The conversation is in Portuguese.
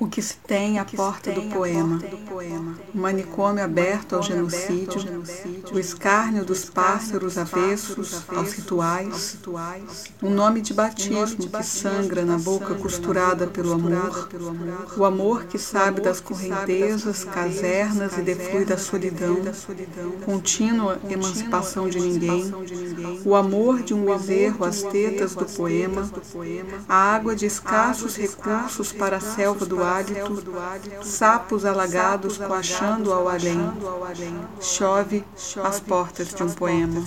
O que se tem à porta do poema. O manicômio aberto ao genocídio, o escárnio dos pássaros avessos aos rituais, um nome de batismo que sangra na boca costurada pelo amor, o amor que sabe das correntezas, casernas e deflui da solidão, contínua emancipação de ninguém, o amor de um bezerro às tetas do poema, a água de escassos recursos para a selva do hálito, sapos alagados coachando ao além. Chove às portas de um poema.